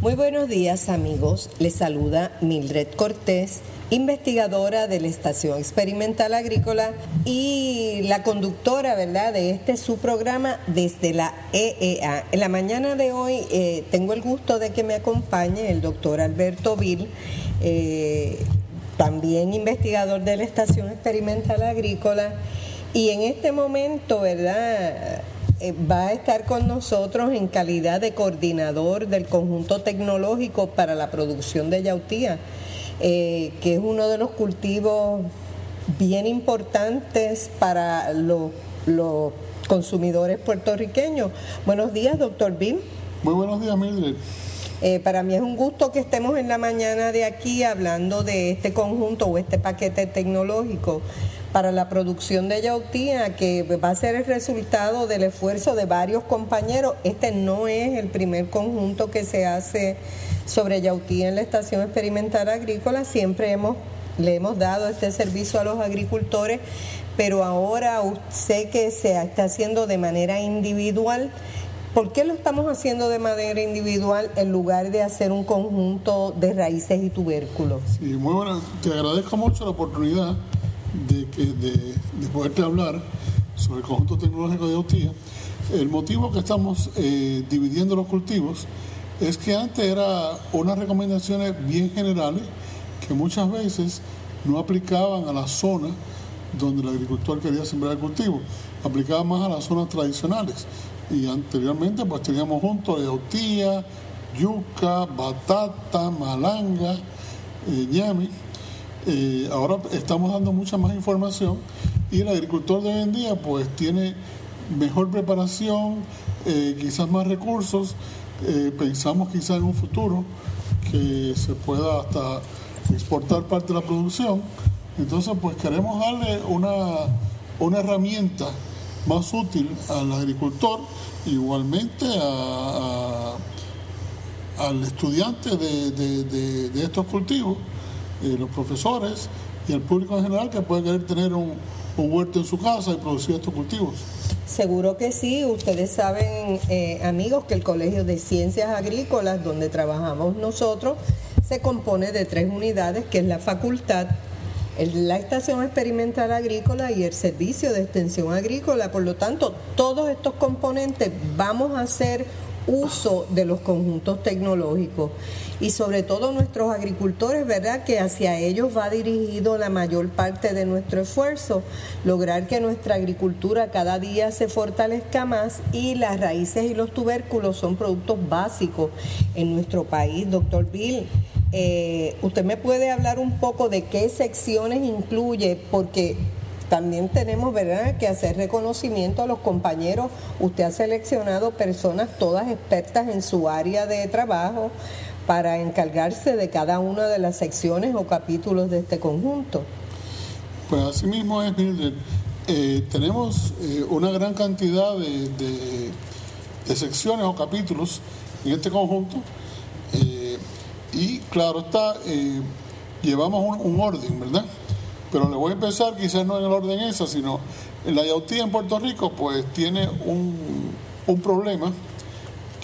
Muy buenos días amigos, les saluda Mildred Cortés, investigadora de la Estación Experimental Agrícola y la conductora, ¿verdad?, de este su programa desde la EEA. En la mañana de hoy eh, tengo el gusto de que me acompañe el doctor Alberto Vil, eh, también investigador de la Estación Experimental Agrícola. Y en este momento, ¿verdad? Eh, va a estar con nosotros en calidad de coordinador del conjunto tecnológico para la producción de yautía, eh, que es uno de los cultivos bien importantes para los, consumidores puertorriqueños. Buenos días, doctor Bim. Muy buenos días, Mildred. Eh, para mí es un gusto que estemos en la mañana de aquí hablando de este conjunto o este paquete tecnológico para la producción de yautía, que va a ser el resultado del esfuerzo de varios compañeros. Este no es el primer conjunto que se hace sobre yautía en la Estación Experimental Agrícola. Siempre hemos, le hemos dado este servicio a los agricultores, pero ahora sé que se está haciendo de manera individual. ¿Por qué lo estamos haciendo de manera individual en lugar de hacer un conjunto de raíces y tubérculos? Sí, muy bueno. Te agradezco mucho la oportunidad de, que, de, poderte hablar sobre el conjunto tecnológico de Autía. El motivo que estamos eh, dividiendo los cultivos es que antes era unas recomendaciones bien generales que muchas veces no aplicaban a la zona donde el agricultor quería sembrar el cultivo, aplicaban más a las zonas tradicionales. Y anteriormente pues teníamos juntos yautía, yuca, batata, malanga, eh, ñame eh, ahora estamos dando mucha más información y el agricultor de hoy en día pues tiene mejor preparación, eh, quizás más recursos, eh, pensamos quizás en un futuro que se pueda hasta exportar parte de la producción. Entonces pues queremos darle una, una herramienta más útil al agricultor, igualmente al estudiante de estos cultivos eh, los profesores y el público en general que puede querer tener un, huerto en su casa y producir estos cultivos. Seguro que sí. Ustedes saben, eh, amigos, que el Colegio de Ciencias Agrícolas, donde trabajamos nosotros, se compone de tres unidades, que es la facultad, la estación experimental agrícola y el servicio de extensión agrícola. Por lo tanto, todos estos componentes vamos a hacer uso de los conjuntos tecnológicos y sobre todo nuestros agricultores, ¿verdad? Que hacia ellos va dirigido la mayor parte de nuestro esfuerzo, lograr que nuestra agricultura cada día se fortalezca más y las raíces y los tubérculos son productos básicos en nuestro país. Doctor Bill, eh, ¿usted me puede hablar un poco de qué secciones incluye? Porque también tenemos ¿verdad? que hacer reconocimiento a los compañeros. Usted ha seleccionado personas todas expertas en su área de trabajo para encargarse de cada una de las secciones o capítulos de este conjunto. Pues así mismo es, Mildred. Eh, tenemos eh, una gran cantidad de, secciones o capítulos en este conjunto eh, y claro está, llevamos un orden, ¿verdad? Pero le voy a empezar quizás no en el orden esa, sino la yautía en Puerto Rico pues tiene un, problema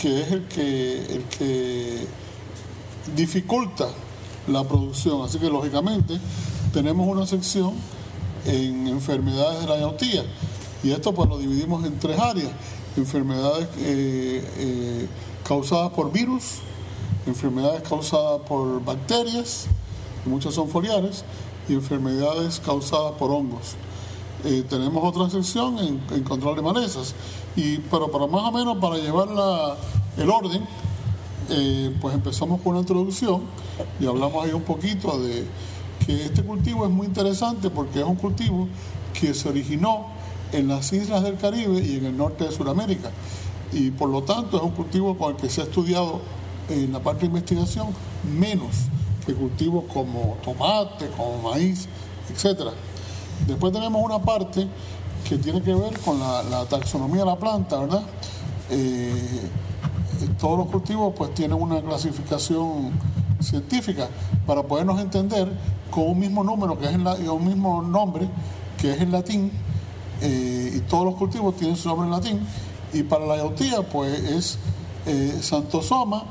que es el que, el que dificulta la producción. Así que lógicamente tenemos una sección en enfermedades de la yautía y esto pues lo dividimos en tres áreas. Enfermedades eh, eh, causadas por virus, enfermedades causadas por bacterias, muchas son foliares, y enfermedades causadas por hongos. Eh, tenemos otra sección en, control de malezas, y, pero para más o menos para llevar el orden, eh, pues empezamos con una introducción y hablamos ahí un poquito de que este cultivo es muy interesante porque es un cultivo que se originó en las islas del Caribe y en el norte de Sudamérica. Y por lo tanto es un cultivo con el que se ha estudiado en la parte de investigación menos de cultivos como tomate, como maíz, etc. Después tenemos una parte que tiene que ver con la, taxonomía de la planta, ¿verdad? Eh, todos los cultivos pues tienen una clasificación científica para podernos entender con un mismo número, que es en un mismo nombre, que es en latín, eh, y todos los cultivos tienen su nombre en latín, y para la yautía pues es eh, Santosoma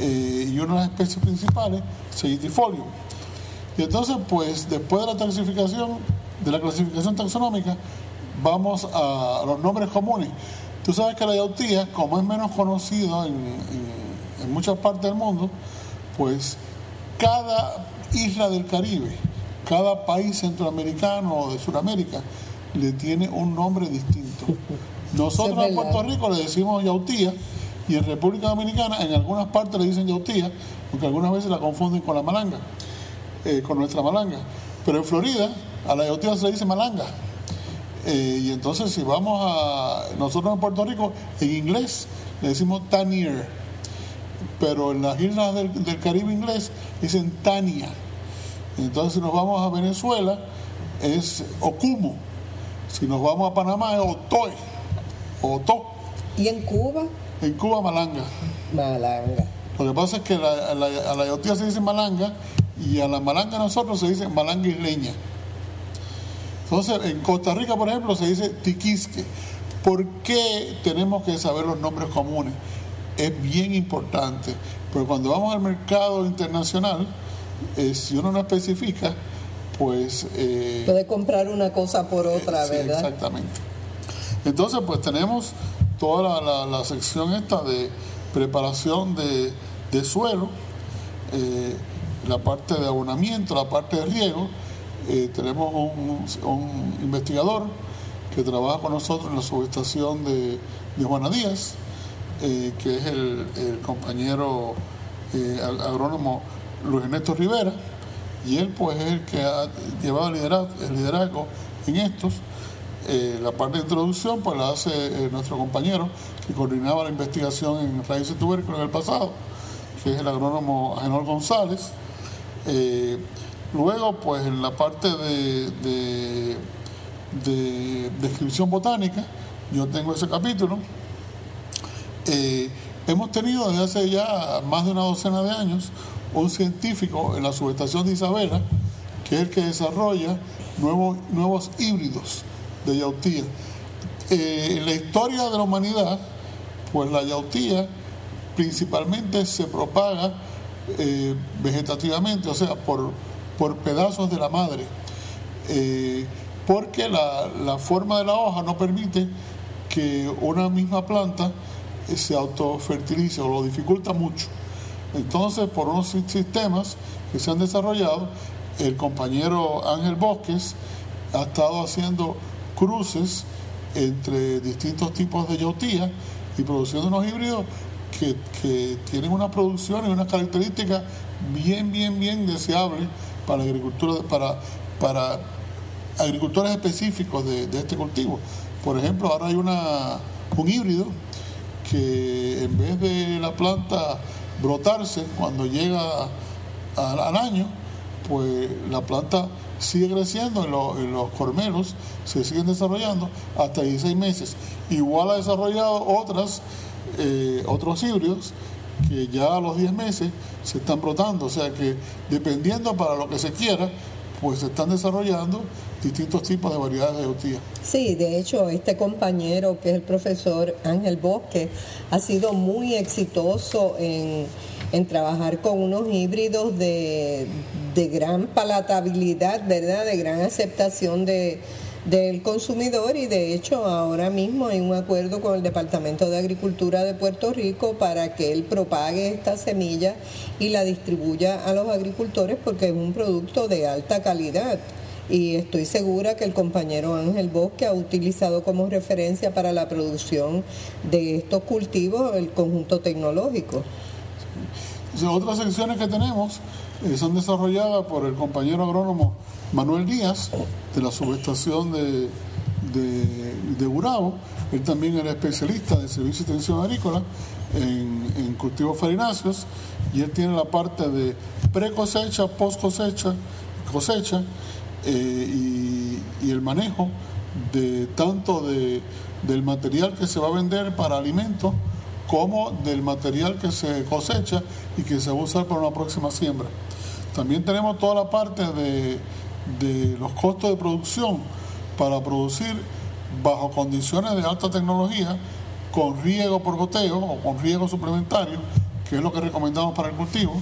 eh, y una de las especies principales, Seidifolium. Y entonces pues después de la clasificación, de la clasificación taxonómica, vamos a los nombres comunes. Tú sabes que la yautía, como es menos conocida en, en muchas partes del mundo, pues cada isla del Caribe, cada país centroamericano o de Sudamérica le tiene un nombre distinto. Nosotros en Puerto Rico le decimos yautía y en República Dominicana en algunas partes le dicen yautía, porque algunas veces la confunden con la malanga, eh, con nuestra malanga. Pero en Florida a la yautía se le dice malanga. Eh, y entonces si vamos a nosotros en Puerto Rico, en inglés le decimos tanier, pero en las islas del, Caribe inglés dicen tania. Entonces si nos vamos a Venezuela es ocumo, si nos vamos a Panamá es otoe, oto. ¿Y en Cuba? En Cuba malanga. Malanga. Lo que pasa es que a la yautía se dice malanga y a la malanga nosotros se dice malanga isleña. Entonces, en Costa Rica, por ejemplo, se dice tiquisque. ¿Por qué tenemos que saber los nombres comunes? Es bien importante, pero cuando vamos al mercado internacional, eh, si uno no especifica, pues... Eh, Puede comprar una cosa por otra, sí, ¿verdad? Exactamente. Entonces, pues tenemos toda la, sección esta de preparación de, suelo, eh, la parte de abonamiento, la parte de riego, eh, tenemos un, investigador que trabaja con nosotros en la subestación de, de Díaz, eh, que es el, compañero agrónomo Luis Ernesto Rivera, y él pues es el que ha llevado el el liderazgo en estos. La parte de introducción pues la hace nuestro compañero que coordinaba la investigación en raíces tubérculos en el pasado, que es el agrónomo Agenor González. Luego, pues en la parte de, de, descripción botánica, yo tengo ese capítulo. Eh, hemos tenido desde hace ya más de una docena de años un científico en la subestación de Isabela, que es el que desarrolla nuevos, nuevos híbridos de yautía. Eh, en la historia de la humanidad, pues la yautía principalmente se propaga eh, vegetativamente, o sea, por por pedazos de la madre, eh, porque la, forma de la hoja no permite que una misma planta eh, se autofertilice o lo dificulta mucho. Entonces, por unos sistemas que se han desarrollado, el compañero Ángel Bosques ha estado haciendo cruces entre distintos tipos de yautía y produciendo unos híbridos que, tienen una producción y unas características bien, bien, bien deseables para agricultura, para, para agricultores específicos de, este cultivo. Por ejemplo, ahora hay una, un híbrido que en vez de la planta brotarse cuando llega al, año, pues la planta sigue creciendo en, los cormelos, se siguen desarrollando hasta 16 meses. Igual ha desarrollado otras, eh, otros híbridos que ya a los 10 meses se están brotando, o sea que dependiendo para lo que se quiera, pues se están desarrollando distintos tipos de variedades de yautía. Sí, de hecho, este compañero que es el profesor Ángel Bosque ha sido muy exitoso en, en trabajar con unos híbridos de, de gran palatabilidad, ¿verdad? De gran aceptación de del consumidor y de hecho ahora mismo hay un acuerdo con el Departamento de Agricultura de Puerto Rico para que él propague esta semilla y la distribuya a los agricultores porque es un producto de alta calidad y estoy segura que el compañero Ángel Bosque ha utilizado como referencia para la producción de estos cultivos el conjunto tecnológico. otras secciones que tenemos eh, son desarrolladas por el compañero agrónomo Manuel Díaz, de la subestación de, de, Burabo. Él también era especialista de servicio de extensión agrícola en, cultivos farináceos y él tiene la parte de pre cosecha, post cosecha, cosecha y, el manejo de tanto de, del material que se va a vender para alimentos como del material que se cosecha y que se va a usar para una próxima siembra. También tenemos toda la parte de, los costos de producción para producir bajo condiciones de alta tecnología con riego por goteo o con riego suplementario, que es lo que recomendamos para el cultivo.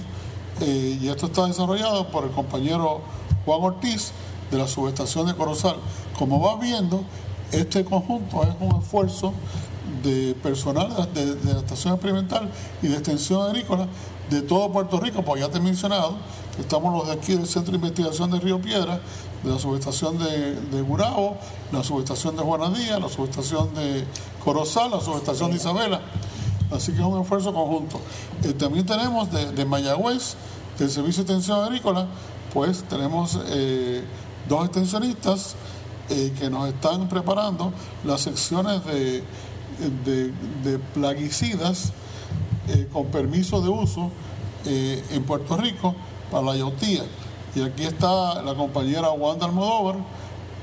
Eh, y esto está desarrollado por el compañero Juan Ortiz de la subestación de Corozal. Como va viendo, este conjunto es un esfuerzo de personal de, la estación experimental y de extensión agrícola de todo Puerto Rico, porque ya te he mencionado, estamos los de aquí del Centro de Investigación de Río Piedra, de la subestación de, de Gurao, la subestación de Juanadía, la subestación de Corozal, la subestación de Isabela. Así que es un esfuerzo conjunto. Eh, también tenemos de, Mayagüez, del Servicio de Extensión Agrícola, pues tenemos eh, dos extensionistas eh, que nos están preparando las secciones de, de, plaguicidas con permiso de uso en Puerto Rico para la yautía. Y aquí está la compañera Wanda Almodóvar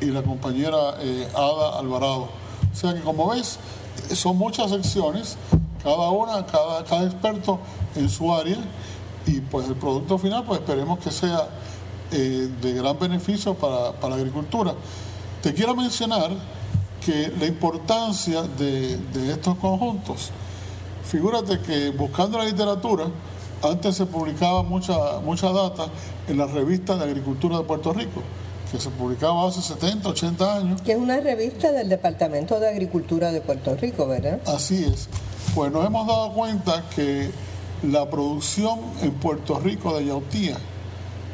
y la compañera Ada Alvarado. O sea que como ves, son muchas secciones cada una, cada, cada experto en su área y pues el producto final pues esperemos que sea eh, de gran beneficio para, la agricultura. Te quiero mencionar que la importancia de, estos conjuntos, figúrate que buscando la literatura, antes se publicaba mucha, mucha data en la revista de Agricultura de Puerto Rico, que se publicaba hace 70, 80 años. Que es una revista del Departamento de Agricultura de Puerto Rico, ¿verdad? Así es pues nos hemos dado cuenta que la producción en Puerto Rico de yautía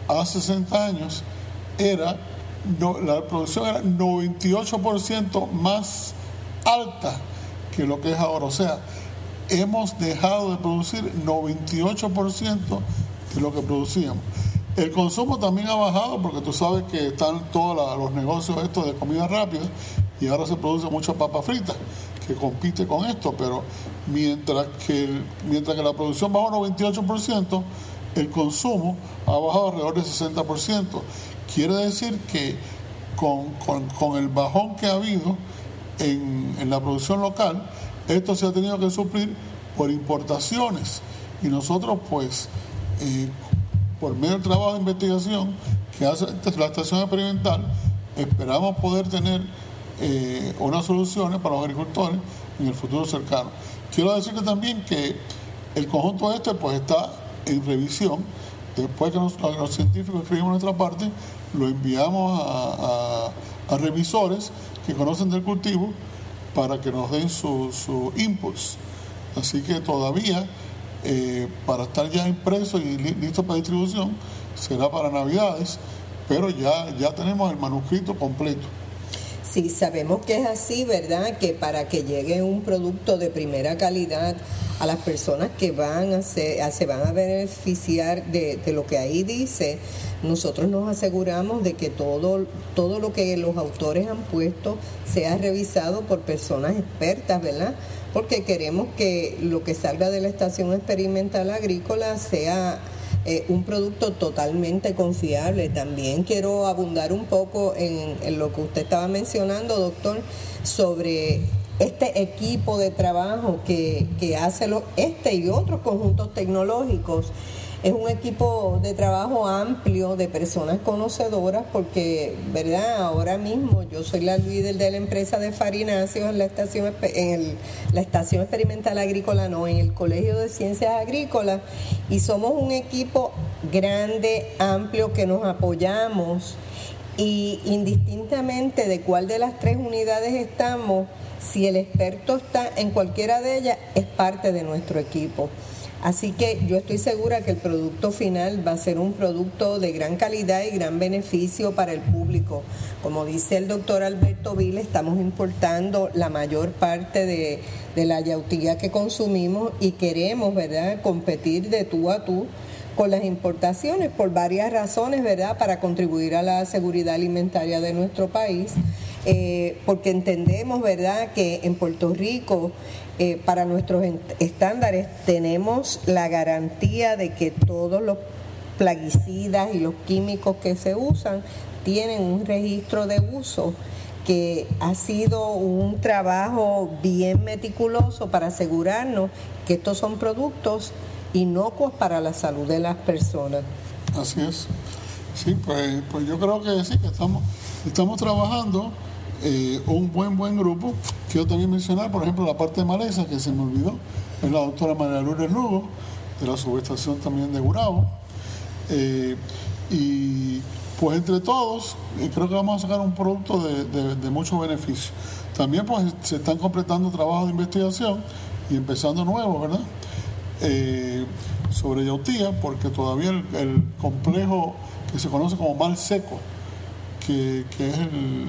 hace 60 años era, la producción era 98% más alta que lo que es ahora. O sea, hemos dejado de producir 98% de lo que producíamos. El consumo también ha bajado porque tú sabes que están todos los negocios estos de comida rápida y ahora se produce mucha papa frita que compite con esto, pero mientras que, mientras que la producción bajó 98%, el consumo ha bajado alrededor del 60%. Quiere decir que con, el bajón que ha habido en, la producción local, esto se ha tenido que suplir por importaciones. Y nosotros, pues, eh, por medio del trabajo de investigación que hace la estación experimental, esperamos poder tener eh, unas soluciones para los agricultores en el futuro cercano. Quiero decirte también que el conjunto este pues está en revisión. Después que los, científicos escribimos nuestra parte, lo enviamos a, revisores que conocen del cultivo para que nos den sus su inputs. Así que todavía, eh, para estar ya impreso y listo para distribución, será para Navidades, pero ya, ya tenemos el manuscrito completo. Sí, sabemos que es así, ¿verdad? Que para que llegue un producto de primera calidad a las personas que van a, se van a beneficiar de, lo que ahí dice, nosotros nos aseguramos de que todo, todo lo que los autores han puesto sea revisado por personas expertas, ¿verdad? Porque queremos que lo que salga de la estación experimental agrícola sea eh, un producto totalmente confiable. También quiero abundar un poco en, lo que usted estaba mencionando, doctor, sobre este equipo de trabajo que, que hace lo, este y otros conjuntos tecnológicos es un equipo de trabajo amplio de personas conocedoras porque, ¿verdad? Ahora mismo yo soy la líder de la empresa de farináceos en la estación, en la estación experimental agrícola, no, en el Colegio de Ciencias Agrícolas y somos un equipo grande, amplio, que nos apoyamos y indistintamente de cuál de las tres unidades estamos, si el experto está en cualquiera de ellas, es parte de nuestro equipo. Así que yo estoy segura que el producto final va a ser un producto de gran calidad y gran beneficio para el público. Como dice el doctor Alberto Vila, estamos importando la mayor parte de, la yautía que consumimos y queremos, ¿verdad?, competir de tú a tú con las importaciones por varias razones, ¿verdad?, para contribuir a la seguridad alimentaria de nuestro país. Eh, porque entendemos, ¿verdad?, que en Puerto Rico eh, para nuestros estándares tenemos la garantía de que todos los plaguicidas y los químicos que se usan tienen un registro de uso que ha sido un trabajo bien meticuloso para asegurarnos que estos son productos inocuos para la salud de las personas. Así es. Sí, pues, pues yo creo que sí, que estamos, estamos trabajando eh, un buen, buen grupo. Quiero también mencionar, por ejemplo, la parte de maleza, que se me olvidó, es la doctora María Lourdes Lugo, de la subestación también de Gurabo. Eh, y pues entre todos, eh, creo que vamos a sacar un producto de, mucho beneficio. También pues se están completando trabajos de investigación y empezando nuevos, ¿verdad? sobre yautía, porque todavía el, complejo que se conoce como mal seco, que, es el,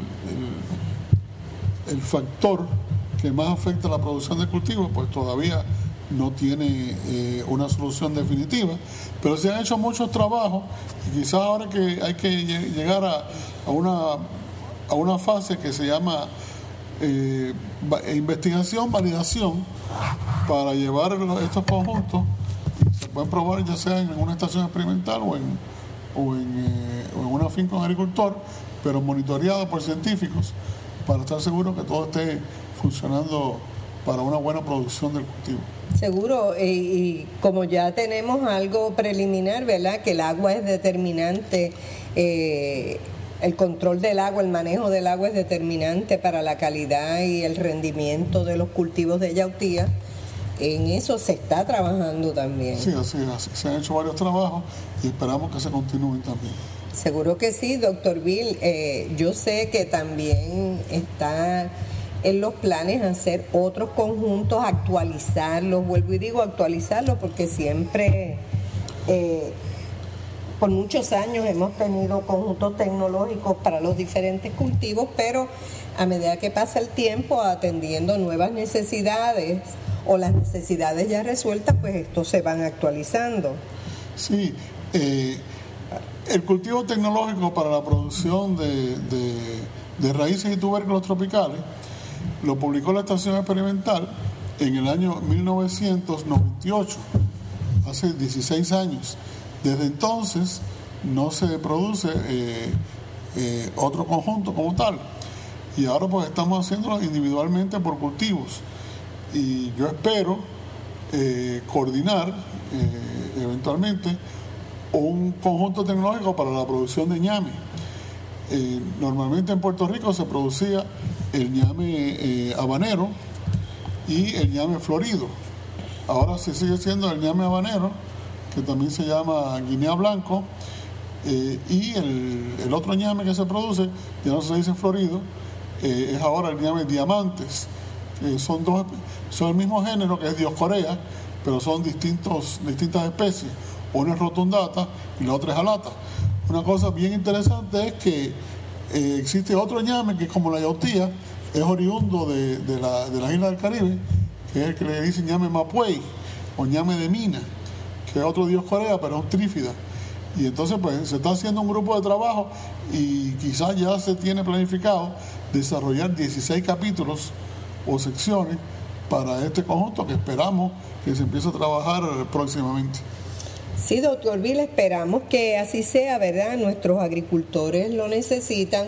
el, factor que más afecta la producción de cultivos, pues todavía no tiene eh, una solución definitiva, pero se han hecho muchos trabajos y quizás ahora que hay que llegar a, a una, a una fase que se llama eh, investigación, validación, para llevar estos conjuntos se pueden probar ya sea en una estación experimental o en, o en, eh, o en una finca con agricultor, pero monitoreado por científicos para estar seguro que todo esté funcionando para una buena producción del cultivo. Seguro, y, como ya tenemos algo preliminar, ¿verdad? Que el agua es determinante, eh, el control del agua, el manejo del agua es determinante para la calidad y el rendimiento de los cultivos de yautía en eso se está trabajando también. Sí, así es. Se han hecho varios trabajos y esperamos que se continúen también. Seguro que sí, doctor Bill. Eh, yo sé que también está en los planes hacer otros conjuntos, actualizarlos, vuelvo y digo actualizarlos porque siempre, eh, por muchos años hemos tenido conjuntos tecnológicos para los diferentes cultivos, pero a medida que pasa el tiempo, atendiendo nuevas necesidades, o las necesidades ya resueltas, pues estos se van actualizando. Sí, eh, el cultivo tecnológico para la producción de, de, raíces y tubérculos tropicales lo publicó la estación experimental en el año 1998, hace 16 años. Desde entonces no se produce eh, eh, otro conjunto como tal. Y ahora pues estamos haciéndolo individualmente por cultivos y yo espero eh, coordinar eh, eventualmente un conjunto tecnológico para la producción de ñame. Eh, normalmente en Puerto Rico se producía el ñame habanero y el ñame florido. Ahora se sigue siendo el ñame habanero, que también se llama guinea blanco, y el, otro ñame que se produce, ya no se dice florido, es ahora el ñame diamantes. son dos son el mismo género que es Dioscorea, pero son distintos, distintas especies. Una es rotundata y la otra es alata. Una cosa bien interesante es que eh, existe otro ñame que es como la yautía, es oriundo de, de, la, de las islas del Caribe, que es el que le dicen ñame mapuey o ñame de mina, que es otro dios corea, pero es un trífida. Y entonces pues se está haciendo un grupo de trabajo y quizás ya se tiene planificado desarrollar 16 capítulos o secciones para este conjunto que esperamos que se empiece a trabajar próximamente. Sí, doctor Bill, esperamos que así sea, ¿verdad? Nuestros agricultores lo necesitan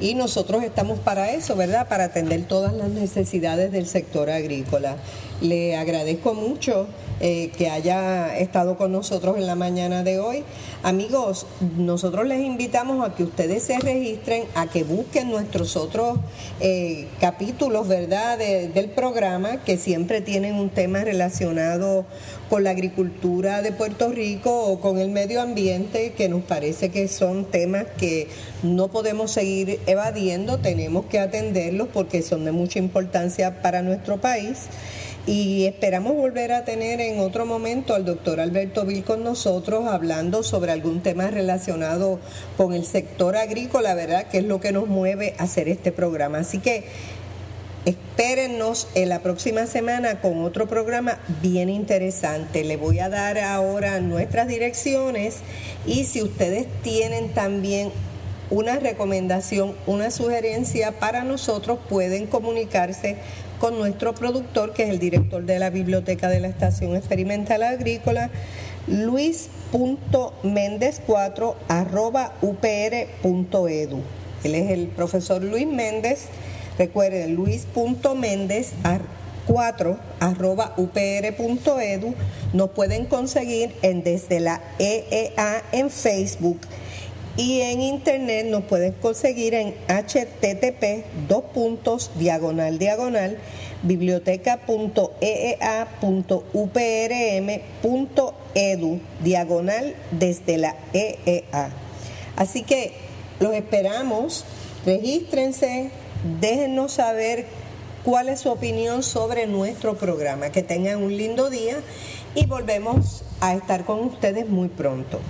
y nosotros estamos para eso, ¿verdad? Para atender todas las necesidades del sector agrícola. Le agradezco mucho eh, que haya estado con nosotros en la mañana de hoy. Amigos, nosotros les invitamos a que ustedes se registren, a que busquen nuestros otros eh, capítulos, ¿verdad?, del programa, que siempre tienen un tema relacionado con la agricultura de Puerto Rico o con el medio ambiente, que nos parece que son temas que no podemos seguir evadiendo, tenemos que atenderlos porque son de mucha importancia para nuestro país y esperamos volver a tener en otro momento al doctor Alberto Vil con nosotros hablando sobre algún tema relacionado con el sector agrícola, ¿verdad? Que es lo que nos mueve a hacer este programa. Así que espérennos en la próxima semana con otro programa bien interesante. Le voy a dar ahora nuestras direcciones y si ustedes tienen también una recomendación, una sugerencia para nosotros, pueden comunicarse con nuestro productor, que es el director de la Biblioteca de la Estación Experimental Agrícola, luis.méndez4 upr.edu. Él es el profesor Luis Méndez. Recuerden, luis.méndez 4 arroba upr.edu. Nos pueden conseguir en desde la EEA en Facebook y en internet nos pueden conseguir en http dos puntos diagonal diagonal biblioteca.eea.uprm.edu diagonal desde la EEA. Así que los esperamos, regístrense, déjenos saber cuál es su opinión sobre nuestro programa. Que tengan un lindo día y volvemos a estar con ustedes muy pronto.